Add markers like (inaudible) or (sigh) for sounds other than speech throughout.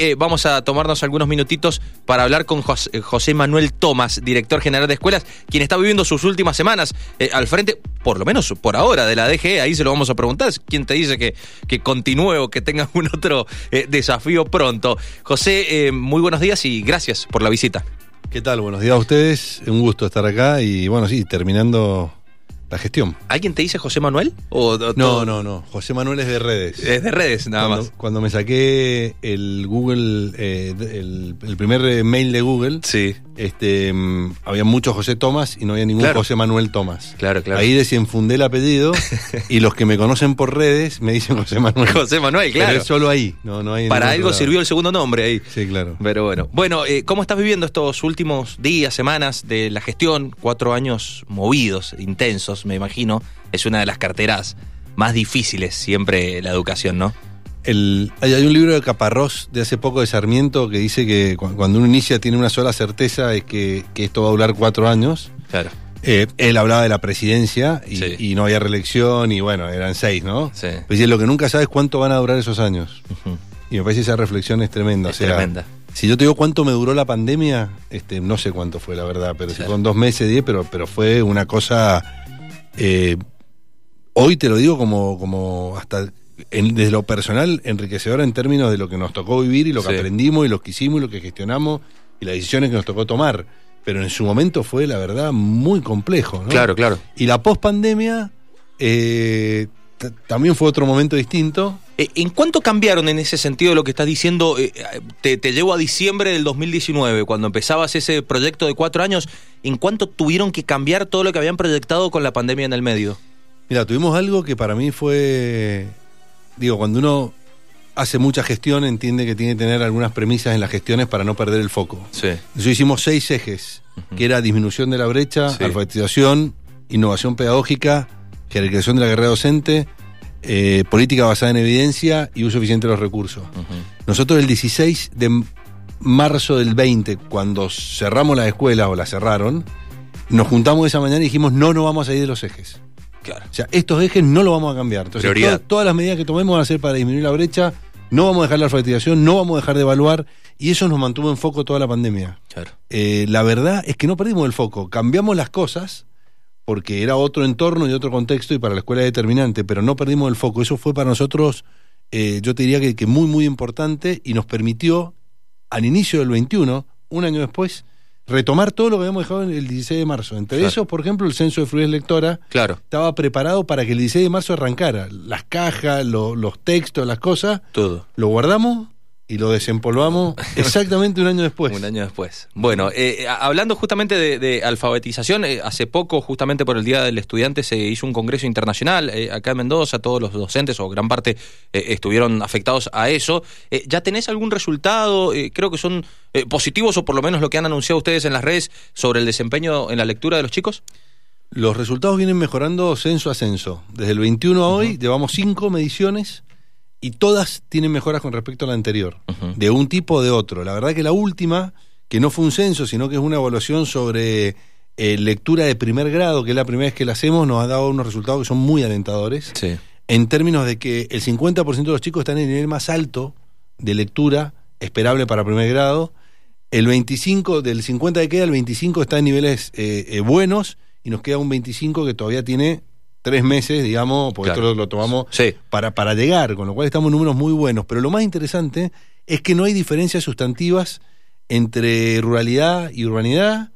Eh, vamos a tomarnos algunos minutitos para hablar con eh, José Manuel Tomás, director general de escuelas, quien está viviendo sus últimas semanas eh, al frente, por lo menos por ahora, de la DGE. Ahí se lo vamos a preguntar. ¿Quién te dice que, que continúe o que tenga (laughs) algún otro desafío pronto? José, muy buenos días y gracias por la visita. ¿Qué tal? Buenos días a ustedes. Un gusto estar acá y bueno, sí, terminando la gestión. ¿Alguien te dice José Manuel? ¿O, o No, no, no. José Manuel es de redes. Es de redes, nada cuando, más. cuando me saqué el Google, eh, el, el primer mail de Google, Sí, este, mm, había muchos José Tomás y no había ningún Claro. José Manuel Tomás. claro, claro. Ahí desenfundé el apellido (laughs) y los que me conocen por redes me dicen José Manuel. José Manuel, Pero claro. es solo ahí. No, no hay en Para algo sirvió el segundo nombre ahí. Sí, claro. Pero bueno, bueno, eh, ¿cómo estás viviendo estos últimos días, semanas de la gestión? Cuatro años movidos, intensos, me imagino. Es una de las carteras más difíciles siempre la educación, ¿no? El- hay, un libro de Caparrós de hace poco de Sarmiento que dice que cu- cuando uno inicia tiene una sola certeza es que, que esto va a durar cuatro años. Claro. Eh, él hablaba de la presidencia y, Sí. y no había reelección y bueno, eran seis, ¿no? Sí. Pues lo que nunca sabes cuánto van a durar esos años. Y me parece esa reflexión es tremenda. Es o sea, tremenda. Si yo te digo cuánto me duró la pandemia, este, no sé cuánto fue la verdad, pero si Claro. fueron dos meses, diez, pero, pero fue una cosa. eh, hoy te lo digo como, como hasta en- desde lo personal enriquecedora en términos de lo que nos tocó vivir y lo que Sí. aprendimos y lo que hicimos y lo que gestionamos y las decisiones que nos tocó tomar. Pero en su momento fue, la verdad, muy complejo. ¿no? Claro, claro. Y la pospandemia eh, también fue otro momento distinto. Eh, ¿En cuánto cambiaron en ese sentido lo que estás diciendo? Eh, te, te llevo a diciembre del 2019, cuando empezabas ese proyecto de cuatro años. ¿En cuánto tuvieron que cambiar todo lo que habían proyectado con la pandemia en el medio? Mira, tuvimos algo que para mí fue, digo, cuando uno hace mucha gestión entiende que tiene que tener algunas premisas en las gestiones para no perder el foco. Sí. Entonces hicimos seis ejes, que era disminución de la brecha, Sí. alfabetización, innovación pedagógica, jerarquización de la carrera docente, eh, política basada en evidencia y uso eficiente de los recursos. Nosotros el 16 de marzo del 20, cuando cerramos las escuelas o las cerraron, nos juntamos esa mañana y dijimos, no, no vamos a ir de los ejes. Claro. O sea, estos ejes no lo vamos a cambiar. Entonces, todas las medidas que tomemos van a ser para disminuir la brecha, no vamos a dejar la alfabetización, no vamos a dejar de evaluar, y eso nos mantuvo en foco toda la pandemia. Claro. Eh, la verdad es que no perdimos el foco, cambiamos las cosas, porque era otro entorno y otro contexto, y para la escuela es determinante, pero no perdimos el foco. Eso fue para nosotros, eh, yo te diría que, que muy, muy importante, y nos permitió, al inicio del 21, un año después, retomar todo lo que habíamos dejado en el 16 de marzo. Entre Claro. esos, por ejemplo, el censo de fluidez lectora, Claro. estaba preparado para que el 16 de marzo arrancara. Las cajas, lo- los textos, las cosas, Todo. lo guardamos y lo desempolvamos (laughs) exactamente un año después. Un año después. Bueno, eh, a- hablando justamente de, de alfabetización, eh, hace poco, justamente por el Día del Estudiante, se hizo un congreso internacional eh, acá en Mendoza. Todos los docentes, o gran parte, eh, estuvieron afectados a eso. Eh, ¿Ya tenés algún resultado? Eh, creo que son eh, positivos, o por lo menos lo que han anunciado ustedes en las redes sobre el desempeño en la lectura de los chicos. Los resultados vienen mejorando censo a censo. Desde el 21 a hoy llevamos cinco mediciones y todas tienen mejoras con respecto a la anterior, de un tipo o de otro. La verdad que la última, que no fue un censo, sino que es una evaluación sobre eh, lectura de primer grado, que es la primera vez que la hacemos, nos ha dado unos resultados que son muy alentadores. Sí. en términos de que el 50% de los chicos están en el nivel más alto de lectura esperable para primer grado, el 25, del 50 que queda, el 25 está en niveles eh, eh, buenos y nos queda un 25 que todavía tiene tres meses, digamos, porque Claro. esto lo, lo tomamos Sí. para, para llegar, con lo cual estamos en números muy buenos. Pero lo más interesante es que no hay diferencias sustantivas entre ruralidad y urbanidad,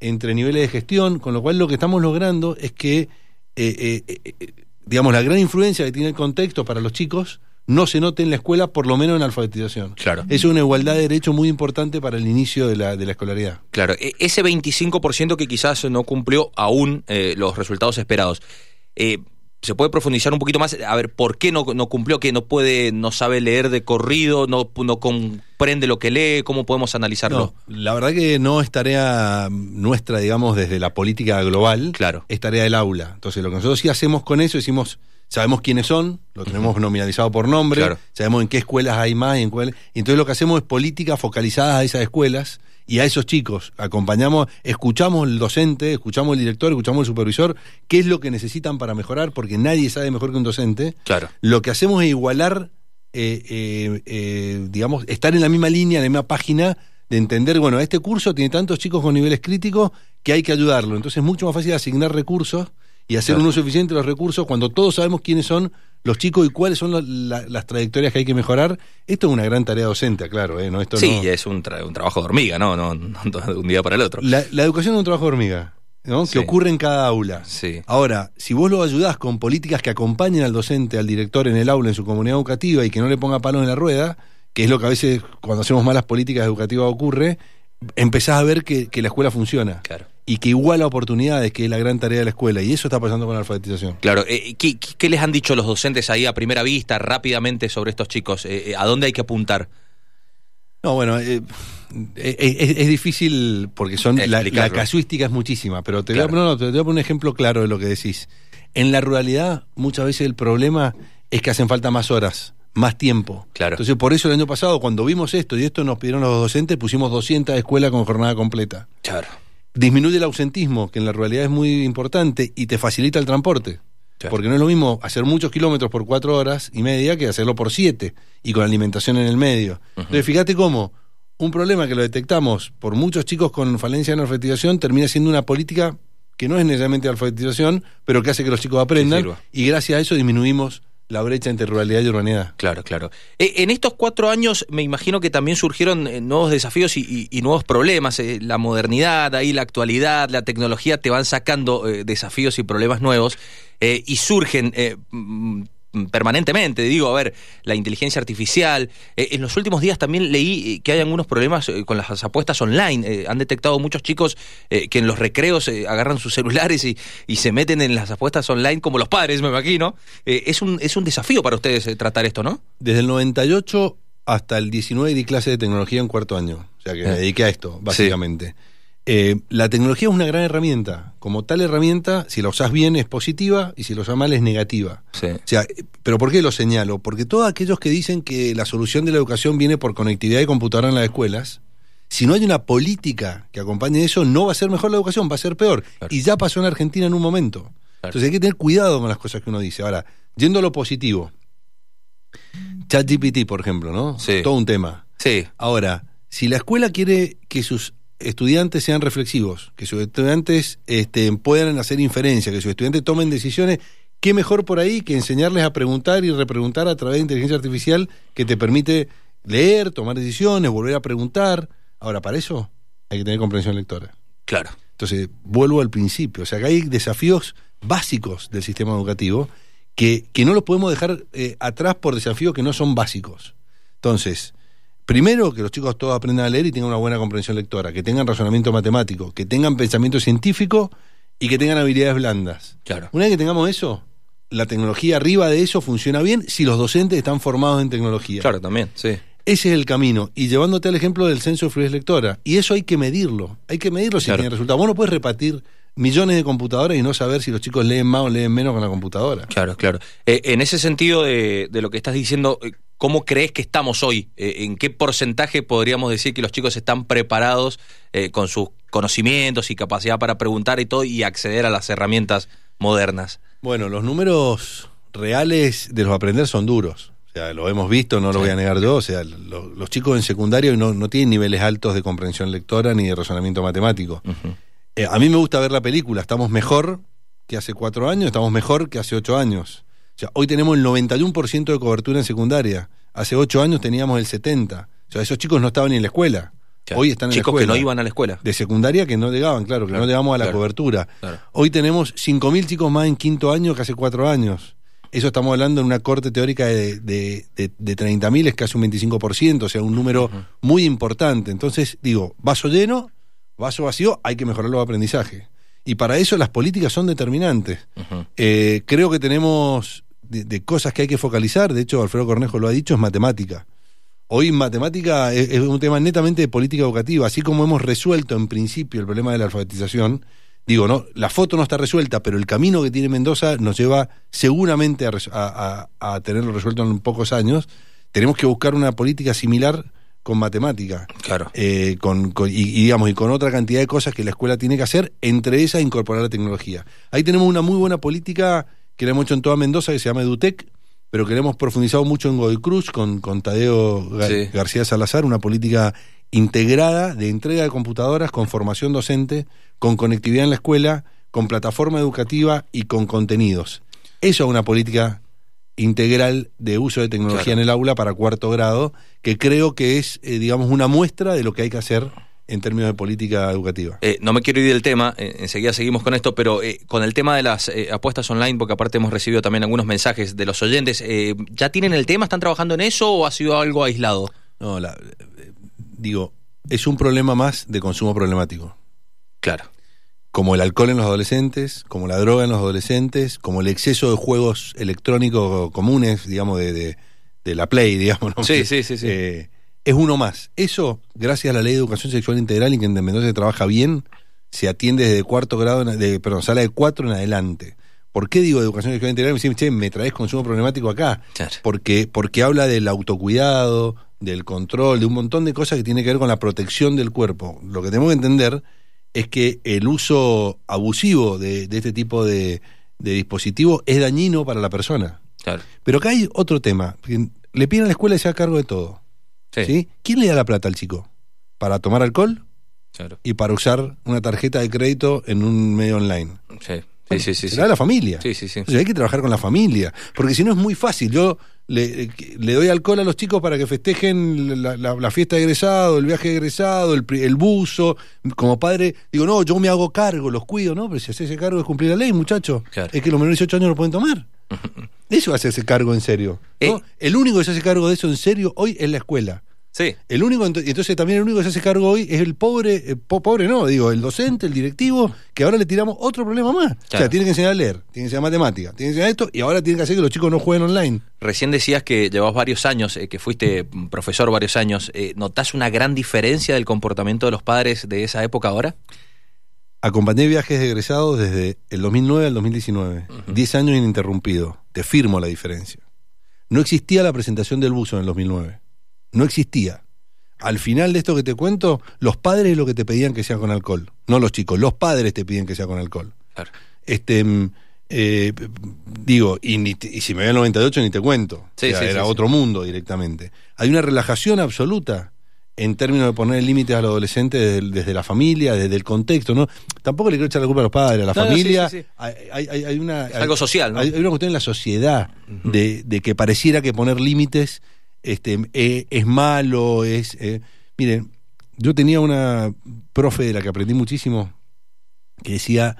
entre niveles de gestión, con lo cual lo que estamos logrando es que, eh, eh, eh, digamos, la gran influencia que tiene el contexto para los chicos no se note en la escuela, por lo menos en alfabetización. Claro. Es una igualdad de derecho muy importante para el inicio de la, de la escolaridad. Claro, e- ese 25% que quizás no cumplió aún eh, los resultados esperados. Eh, ¿Se puede profundizar un poquito más? A ver, ¿por qué no, no cumplió? ¿Que no puede, no sabe leer de corrido, no, no comprende lo que lee? ¿Cómo podemos analizarlo? No, la verdad que no es tarea nuestra, digamos, desde la política global. Claro. Es tarea del aula. Entonces, lo que nosotros sí hacemos con eso, decimos, sabemos quiénes son, lo tenemos nominalizado por nombre, Claro. sabemos en qué escuelas hay más y en cuál. Y entonces lo que hacemos es políticas focalizadas a esas escuelas y a esos chicos. Acompañamos, escuchamos el docente, escuchamos el director, escuchamos el supervisor, qué es lo que necesitan para mejorar, porque nadie sabe mejor que un docente. Claro. Lo que hacemos es igualar eh, eh, eh, digamos, estar en la misma línea, en la misma página de entender, bueno, este curso tiene tantos chicos con niveles críticos que hay que ayudarlo. Entonces es mucho más fácil asignar recursos y hacer Claro. un uso eficiente de los recursos cuando todos sabemos quiénes son los chicos y cuáles son lo- la- las trayectorias que hay que mejorar. Esto es una gran tarea docente, claro, ¿eh? ¿no? Esto Sí, no- es un, tra- un trabajo de hormiga, ¿no? No, no (laughs) de un día para el otro. La, la educación es un trabajo de hormiga, ¿no? Sí. que ocurre en cada aula. Sí. Ahora, si vos lo ayudás con políticas que acompañen al docente, al director en el aula, en su comunidad educativa y que no le ponga palos en la rueda, que es lo que a veces cuando hacemos malas políticas educativas ocurre, empezás a ver que, que la escuela funciona Claro. Y que iguala oportunidades, que es la gran tarea de la escuela. Y eso está pasando con la alfabetización. Claro, eh, ¿qué, qué- les han dicho los docentes ahí a primera vista, rápidamente, sobre estos chicos? Eh, eh, ¿A dónde hay que apuntar? No, bueno, eh, eh, es, es difícil porque son la, casuística es muchísima, pero te, voy a, Claro. no, no, te voy a poner un ejemplo claro de lo que decís. En la ruralidad, muchas veces el problema es que hacen falta más horas, más tiempo. Claro. Entonces, por eso el año pasado, cuando vimos esto y esto nos pidieron los docentes, pusimos 200 escuelas con jornada completa. Claro. Disminuye el ausentismo, que en la ruralidad es muy importante, y te facilita el transporte. Claro. Porque no es lo mismo hacer muchos kilómetros por cuatro horas y media que hacerlo por siete y con alimentación en el medio. Entonces, fíjate cómo un problema que lo detectamos por muchos chicos con falencia en alfabetización termina siendo una política que no es necesariamente alfabetización, pero que hace que los chicos aprendan y gracias a eso disminuimos la brecha entre ruralidad y urbanidad. Claro, claro. Eh, en estos cuatro años me imagino que también surgieron eh, nuevos desafíos y, nuevos problemas. eh, la modernidad, ahí la actualidad, la tecnología te van sacando eh, desafíos y problemas nuevos y surgen mm, permanentemente. Digo, a ver, la inteligencia artificial. Eh, en los últimos días también leí eh, que hay algunos problemas eh, con las apuestas online. Eh, han detectado muchos chicos eh, que en los recreos agarran sus celulares y, y se meten en las apuestas online como los padres, me imagino. Es, un, es un desafío para ustedes tratar esto, ¿no? Desde el 98 hasta el 19 di clase de tecnología en cuarto año. O sea que me dediqué a esto, básicamente. Eh, la tecnología es una gran herramienta. Como tal herramienta, si la usás bien es positiva y si la usás mal es negativa. Sí. O sea, eh, ¿pero por qué lo señalo? Porque todos aquellos que dicen que la solución de la educación viene por conectividad de computadora en las escuelas, si no hay una política que acompañe eso, no va a ser mejor la educación, va a ser peor. Claro. Y ya pasó en Argentina en un momento. Claro. Entonces hay que tener cuidado con las cosas que uno dice. Ahora, yendo a lo positivo. ChatGPT, por ejemplo, ¿no? Sí. Todo un tema. Sí, Ahora, si la escuela quiere que sus estudiantes sean reflexivos, que sus estudiantes este, puedan hacer inferencia, que sus estudiantes tomen decisiones, qué mejor por ahí que enseñarles a preguntar y repreguntar a través de inteligencia artificial que te permite leer, tomar decisiones, volver a preguntar. Ahora, para eso hay que tener comprensión lectora. claro. Entonces, vuelvo al principio. O sea, que hay desafíos básicos del sistema educativo que, que no los podemos dejar eh, atrás por desafíos que no son básicos. Entonces, primero que los chicos todos aprendan a leer y tengan una buena comprensión lectora, que tengan razonamiento matemático, que tengan pensamiento científico y que tengan habilidades blandas. Claro. Una vez que tengamos eso, la tecnología arriba de eso funciona bien si los docentes están formados en tecnología. Claro, también, sí. Ese es el camino. Y llevándote al ejemplo del censo de fluidez lectora. Y eso hay que medirlo. Hay que medirlo si Claro. tiene resultados. Vos no puedes repartir millones de computadoras y no saber si los chicos leen más o leen menos con la computadora. Claro, claro. Eh, en ese sentido de, de lo que estás diciendo, eh, ¿cómo crees que estamos hoy? Eh, ¿En qué porcentaje podríamos decir que los chicos están preparados eh, con sus conocimientos y capacidad para preguntar y todo y acceder a las herramientas modernas? Bueno, los números reales de los aprender son duros. O sea, lo hemos visto, no lo Sí. voy a negar yo. O sea, lo- los chicos en secundario no, no tienen niveles altos de comprensión lectora ni de razonamiento matemático. Eh, a mí me gusta ver la película. Estamos mejor que hace cuatro años, estamos mejor que hace ocho años. O sea, hoy tenemos el 91% de cobertura en secundaria. Hace ocho años teníamos el 70%. O sea, esos chicos no estaban ni en la escuela. Claro. Hoy están en Chicos la que escuela. no iban a la escuela. De secundaria que no llegaban, claro, que Claro, no llegamos a la claro, cobertura. Hoy tenemos 5.000 chicos más en quinto año que hace cuatro años. Eso estamos hablando en una corte teórica de, de, de, de 30.000, es casi un 25%, o sea, un número muy importante. Entonces, digo, vaso lleno, vaso vacío, hay que mejorar los aprendizajes. Y para eso las políticas son determinantes. Eh, creo que tenemos de, de cosas que hay que focalizar, de hecho Alfredo Cornejo lo ha dicho, es matemática. Hoy matemática es, es un tema netamente de política educativa, así como hemos resuelto en principio el problema de la alfabetización, digo, no, la foto no está resuelta, pero el camino que tiene Mendoza nos lleva seguramente a, tenerlo resuelto en pocos años. Tenemos que buscar una política similar con matemática. Claro. Eh, con, con- y, y, digamos y con otra cantidad de cosas que la escuela tiene que hacer, entre esas incorporar la tecnología. Ahí tenemos una muy buena política que la hemos hecho en toda Mendoza que se llama EduTech, pero que le hemos profundizado mucho en Godoy Cruz con, con Tadeo Sí. García Salazar, una política integrada de entrega de computadoras con formación docente, con conectividad en la escuela, con plataforma educativa y con contenidos. Eso es una política integral de uso de tecnología Claro. en el aula para cuarto grado, que creo que es, eh, digamos, una muestra de lo que hay que hacer en términos de política educativa. Eh, no me quiero ir del tema, eh, enseguida seguimos con esto, pero eh, con el tema de las apuestas online, porque aparte hemos recibido también algunos mensajes de los oyentes, ¿ya tienen el tema? ¿Están trabajando en eso o ha sido algo aislado? No, la- digo, es un problema más de consumo problemático. Claro. como el alcohol en los adolescentes, como la droga en los adolescentes, como el exceso de juegos electrónicos comunes, digamos, de, de, de la Play, digamos. ¿no? Sí, sí, sí, sí. Es uno más. Eso, gracias a la ley de educación sexual integral y que en Mendoza se trabaja bien, se atiende desde cuarto grado, en- de, perdón, sala de cuatro en adelante. ¿Por qué digo educación sexual integral? Me dicen, che, me traes consumo problemático acá. Claro. Porque, porque habla del autocuidado, del control, de un montón de cosas que tiene que ver con la protección del cuerpo. Lo que tenemos que entender es que el uso abusivo de, de este tipo de, de dispositivos es dañino para la persona. Claro. Pero acá hay otro tema. Le piden a la escuela y se haga cargo de todo. Sí. ¿sí? ¿Quién le da la plata al chico? ¿Para tomar alcohol? Claro. Y para usar una tarjeta de crédito en un medio online. Sí, sí, sí. sí, Se sí. la familia. Sí, sí, sí. Entonces hay que trabajar con la familia, porque si no es muy fácil. Yo le, le doy alcohol a los chicos para que festejen la, la- la fiesta de egresado, el viaje de egresado, el, el buzo. Como padre, digo, no, yo me hago cargo, los cuido, ¿no? Pero si haces ese cargo es cumplir la ley, muchacho. Claro. Es que los menores de 18 años no pueden tomar. Eso hace ese cargo en serio. ¿no? Eh. El único que se hace cargo de eso en serio hoy es la escuela. Sí. El único, entonces también el único que se hace cargo hoy es el pobre, eh, po- pobre no, digo, el docente, el directivo, que ahora le tiramos otro problema más. O Claro. sea, tiene que enseñar a leer, tiene que enseñar matemática, tiene que enseñar esto, y ahora tiene que hacer que los chicos no jueguen online. Recién decías que llevas varios años, eh, que fuiste profesor varios años. Eh, ¿Notás una gran diferencia del comportamiento de los padres de esa época ahora? Acompañé viajes de egresados desde el 2009 al 2019, 10 años ininterrumpidos. Te firmo la diferencia. No existía la presentación del buzo en el 2009. No existía. Al final de esto que te cuento, los padres es lo que te pedían que sea con alcohol. No los chicos, los padres te piden que sea con alcohol. Claro. Este, mm, eh, digo, y, ni te- y si me ve el 98 ni te cuento. Sí, O sea, sí, era sí, otro mundo directamente. Hay una relajación absoluta en términos de poner límites a los adolescentes desde, desde la familia, desde el contexto, ¿no? Tampoco le quiero echar la culpa a los padres, a la No, no, familia. sí, sí, sí. Hay, hay- hay- hay una, Es algo social, ¿no? hay, hay una cuestión en la sociedad de, de que pareciera que poner límites este, eh, es malo, es... eh, miren, yo tenía una profe de la que aprendí muchísimo que decía,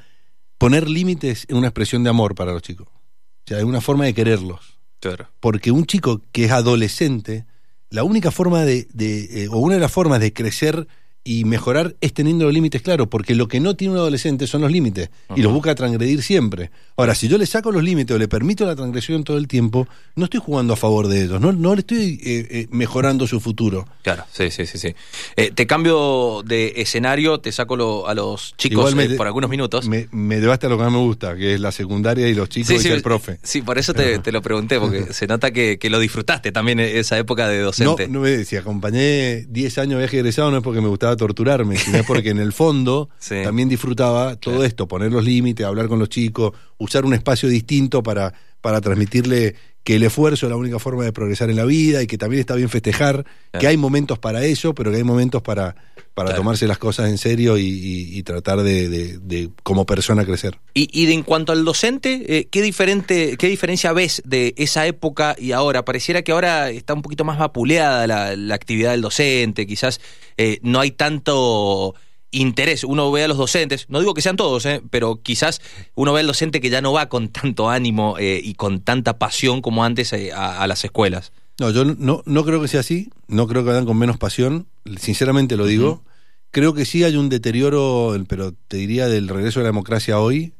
poner límites es una expresión de amor para los chicos. O sea, es una forma de quererlos. Claro. Porque un chico que es adolescente, la única forma de, de, eh, o una de las formas de crecer y mejorar es teniendo los límites claros, porque lo que no tiene un adolescente son los límites, y los busca transgredir siempre. Ahora, si yo le saco los límites o le permito la transgresión todo el tiempo, no estoy jugando a favor de ellos, no, no le estoy eh, eh, mejorando su futuro. Claro, sí, sí, sí. sí. Eh, te cambio de escenario, te saco lo- a los chicos me- por algunos minutos. Me, me llevaste a lo que más me gusta, que es la secundaria y los chicos Sí, y sí, el profe. Sí, por eso te, te lo pregunté, porque (laughs) se nota que, que lo disfrutaste también esa época de docente. no me si acompañé 10 años de viaje egresado no es porque me gustaba torturarme, sino es porque en el fondo (laughs) Sí. también disfrutaba todo Claro. esto, poner los límites, hablar con los chicos, usar un espacio distinto para, para transmitirle que el esfuerzo es la única forma de progresar en la vida y que también está bien festejar, Claro. que hay momentos para eso, pero que hay momentos para, para Claro. tomarse las cosas en serio y, y- y tratar de, de- de, como persona crecer. Y, y de- en cuanto al docente, eh, ¿qué, diferente, ¿qué diferencia ves de esa época y ahora? Pareciera que ahora está un poquito más vapuleada la, la actividad del docente, quizás eh, no hay tanto interés. Uno ve a los docentes, no digo que sean todos, eh, pero quizás uno ve al docente que ya no va con tanto ánimo eh, y con tanta pasión como antes eh, a, a las escuelas. No, yo no, no creo que sea así, no creo que vayan con menos pasión, sinceramente lo digo. Creo que sí hay un deterioro, pero te diría del regreso de la democracia hoy,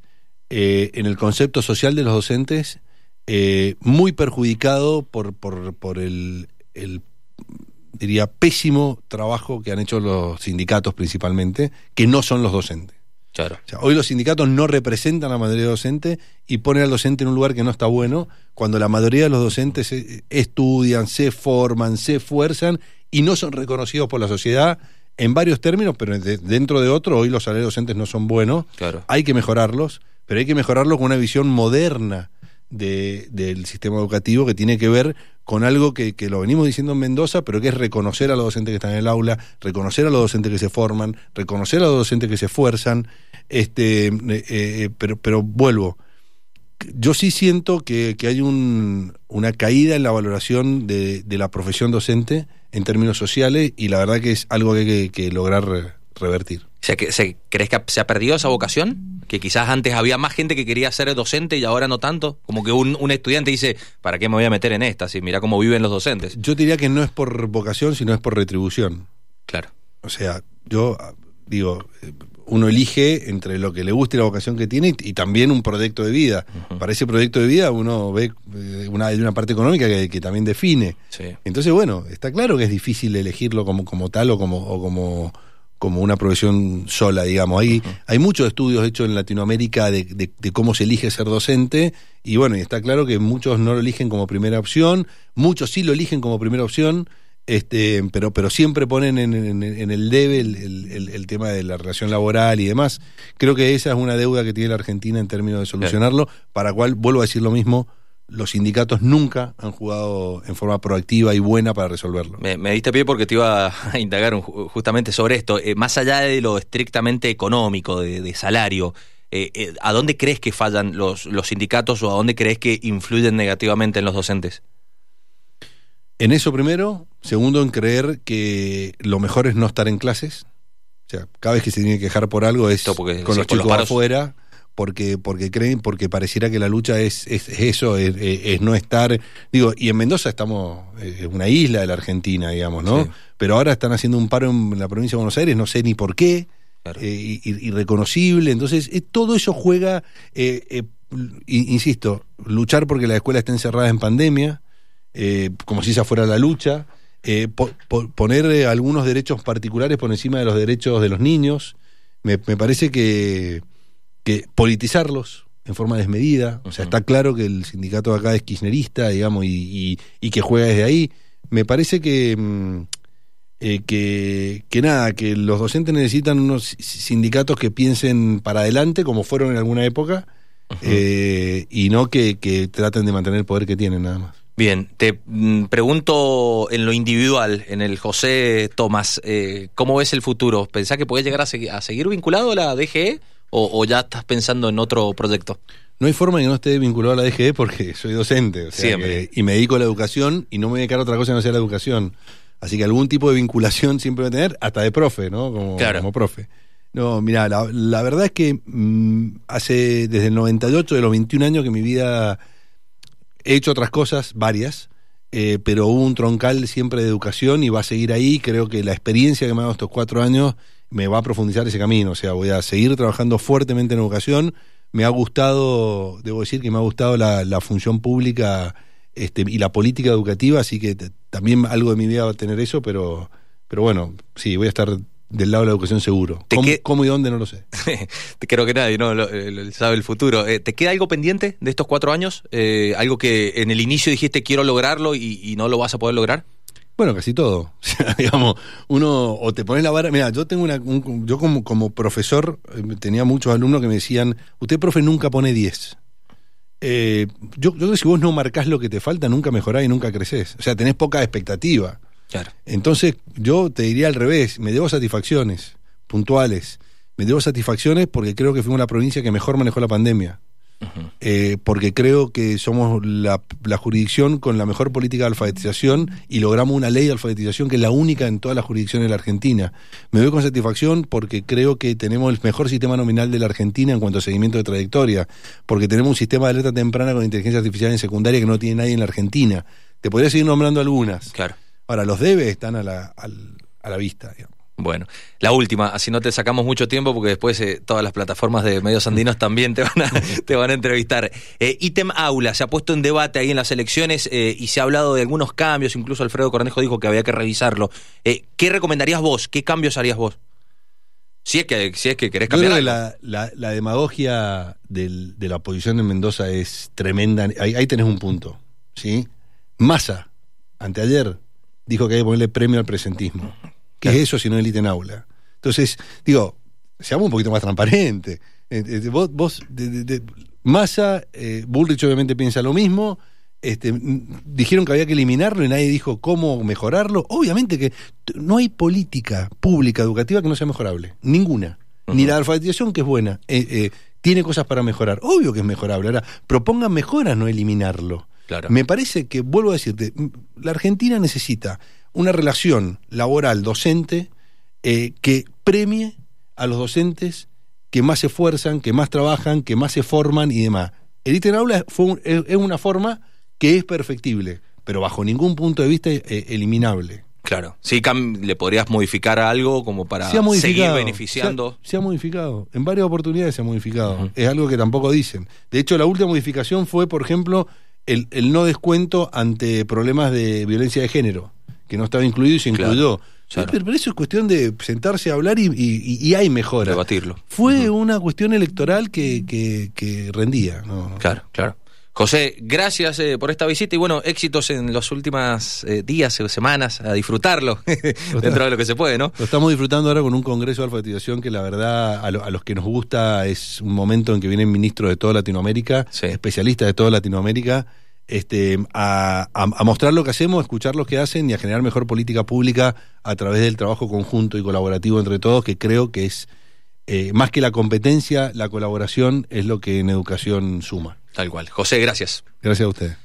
eh, en el concepto social de los docentes, muy perjudicado por, por, por el, el, diría, pésimo trabajo que han hecho los sindicatos principalmente, que no son los docentes. Claro. O sea, hoy los sindicatos no representan a la mayoría de docentes y ponen al docente en un lugar que no está bueno, cuando la mayoría de los docentes eh, estudian, se forman, se esfuerzan y no son reconocidos por la sociedad en varios términos, pero de- dentro de otro, hoy los salarios docentes no son buenos. Claro. Hay que mejorarlos, pero hay que mejorarlos con una visión moderna de- del sistema educativo que tiene que ver con algo que, lo venimos diciendo en Mendoza, pero que es reconocer a los docentes que están en el aula, reconocer a los docentes que se forman, reconocer a los docentes que se esfuerzan, este, eh, eh, pero, pero vuelvo. Yo sí siento que, que hay un, una caída en la valoración de, de la profesión docente en términos sociales y la verdad que es algo que hay que, que lograr re- revertir. Que, se, ¿Crees que se ha perdido esa vocación? Que quizás antes había más gente que quería ser docente y ahora no tanto. Como que un, un estudiante dice, ¿para qué me voy a meter en esta? Si mira cómo viven los docentes. Yo diría que no es por vocación, sino es por retribución. Claro. O sea, yo digo, uno elige entre lo que le gusta y la vocación que tiene y, y también un proyecto de vida. Para ese proyecto de vida uno ve eh, una, una parte económica que, que también define. Sí. Entonces, bueno, está claro que es difícil elegirlo como, como tal o como, o como, como una profesión sola, digamos. Hay, hay muchos estudios hechos en Latinoamérica de, de- de cómo se elige ser docente y bueno, y está claro que muchos no lo eligen como primera opción, muchos sí lo eligen como primera opción. Este, pero, pero siempre ponen en, en- en el debe el, el- el- el tema de la relación laboral y demás. Creo que esa es una deuda que tiene la Argentina en términos de solucionarlo, para cual, vuelvo a decir lo mismo, los sindicatos nunca han jugado en forma proactiva y buena para resolverlo. Me, me diste pie porque te iba a (laughs) indagar un- justamente sobre esto. Eh, más allá de lo estrictamente económico, de, de salario, eh, eh, ¿a dónde crees que fallan los, los sindicatos o a dónde crees que influyen negativamente en los docentes? En eso primero, segundo en creer que lo mejor es no estar en clases. O sea, cada vez que se tiene que quejar por algo es Esto porque, con sí, los los chicos paros. afuera, porque, porque creen, porque pareciera que la lucha es, es, es eso, es, no estar. Digo, y en Mendoza estamos, eh, es una isla de la Argentina, digamos, ¿no? Sí. Pero ahora están haciendo un paro en la provincia de Buenos Aires, no sé ni por qué. Claro. eh, irreconocible. Entonces, eh, todo eso juega, eh, insisto, luchar porque la escuela está encerrada en pandemia, como si esa fuera la lucha, po- po- poner algunos derechos particulares por encima de los derechos de los niños, me, me parece que, que politizarlos en forma desmedida, o sea, está claro que el sindicato de acá es kirchnerista, digamos, y, y- y que juega desde ahí. Me parece que... mm, eh, que, que nada, que los docentes necesitan unos si- sindicatos que piensen para adelante, como fueron en alguna época, eh, y no que, que traten de mantener el poder que tienen, nada más. Bien, te mm, pregunto en lo individual, en el José Tomás, eh, ¿cómo ves el futuro? ¿Pensás que podés llegar a, a seguir vinculado a la DGE o, o ya estás pensando en otro proyecto? No hay forma de que no esté vinculado a la DGE porque (laughs) soy docente, o sea Siempre. que- y me dedico a la educación y no me voy a dedicar a otra cosa que no sea la educación. Así que algún tipo de vinculación (laughs) siempre voy a tener, hasta de profe, ¿no? Como, Claro. como profe. No, mira, la, la verdad es que mm, hace desde el 98, de los 21 años que mi vida he hecho otras cosas, varias, eh, pero hubo un troncal siempre de educación y va a seguir ahí. Creo que la experiencia que me ha dado estos cuatro años me va a profundizar ese camino. O sea, voy a seguir trabajando fuertemente en educación. Me ha gustado, debo decir que me ha gustado la, la función pública este, y la política educativa, así que también algo de mi vida va a tener eso, pero, pero bueno, sí, voy a estar del lado de la educación seguro. ¿Te ¿Cómo, que- cómo y dónde no lo sé. (laughs) Creo que nadie no lo- eh, lo- sabe el futuro. Eh, ¿Te queda algo pendiente de estos cuatro años? Eh, ¿Algo que en el inicio dijiste quiero lograrlo y, y no lo vas a poder lograr? Bueno, casi todo. (laughs) O sea, digamos, uno o te pones la vara. Mira, yo tengo una. un- yo como, como profesor eh, tenía muchos alumnos que me decían: Usted, profe, nunca pone 10. Eh, yo, yo creo que si vos no marcás lo que te falta, nunca mejorás y nunca creces. O sea, tenés poca expectativa. Claro. Entonces, yo te diría al revés: me debo satisfacciones puntuales. Me debo satisfacciones porque creo que fuimos la provincia que mejor manejó la pandemia. Eh, porque creo que somos la, la jurisdicción con la mejor política de alfabetización y logramos una ley de alfabetización que es la única en todas las jurisdicciones de la Argentina. Me doy con satisfacción porque creo que tenemos el mejor sistema nominal de la Argentina en cuanto a seguimiento de trayectoria, porque tenemos un sistema de alerta temprana con inteligencia artificial en secundaria que no tiene nadie en la Argentina. Te podría seguir nombrando algunas. Claro. Ahora, los debes están a la, a la vista. digamos. Bueno, la última, así no te sacamos mucho tiempo porque después eh, todas las plataformas de medios andinos (laughs) también te van a, te van a entrevistar. Eh, ítem aula, se ha puesto en debate ahí en las elecciones eh, y se ha hablado de algunos cambios, incluso Alfredo Cornejo dijo que había que revisarlo. Eh, ¿Qué recomendarías vos? ¿Qué cambios harías vos? Si es que, si es que querés Yo cambiar creo que la, la- la demagogia del- de la oposición en Mendoza es tremenda. Ahí, ahí tenés un punto. ¿sí? Massa, anteayer, dijo que hay que ponerle premio al presentismo. ¿Qué es eso si no élite en aula? Entonces, digo, seamos un poquito más transparentes. Eh, eh, vos, vos de- Massa, eh, Bullrich obviamente piensa lo mismo. Este, dijeron que había que eliminarlo y nadie dijo cómo mejorarlo. Obviamente que no hay política pública educativa que no sea mejorable. Ninguna. Ni la alfabetización, que es buena. Tiene cosas para mejorar. Obvio que es mejorable. Ahora, propongan mejoras, no eliminarlo. Claro. Me parece que, vuelvo a decirte, la Argentina necesita una relación laboral docente eh, que premie a los docentes que más se esfuerzan, que más trabajan, que más se forman y demás. El en aula fue es, una forma que es perfectible, pero bajo ningún punto de vista eh, eliminable. Claro, sí, le podrías modificar algo como para seguir beneficiando. Se ha, modificado, en varias oportunidades se ha modificado. Es algo que tampoco dicen. De hecho, la última modificación fue, por ejemplo, el, no descuento ante problemas de violencia de género, que no estaba incluido y se incluyó. Pero, eso es cuestión de sentarse a hablar y, hay mejora. Debatirlo. Fue una cuestión electoral que, que, rendía. Claro, claro. José, gracias eh, por esta visita y bueno, éxitos en los últimos eh, días o semanas, a disfrutarlo (laughs) dentro de lo que se puede, ¿no? Lo estamos disfrutando ahora con un congreso de alfabetización que la verdad a, los que nos gusta es un momento en que vienen ministros de toda Latinoamérica, especialistas de toda Latinoamérica, este, a, mostrar lo que hacemos, a escuchar lo que hacen y a generar mejor política pública a través del trabajo conjunto y colaborativo entre todos, que creo que es eh, más que la competencia, la colaboración es lo que en educación suma. Tal cual. José, gracias. Gracias a usted.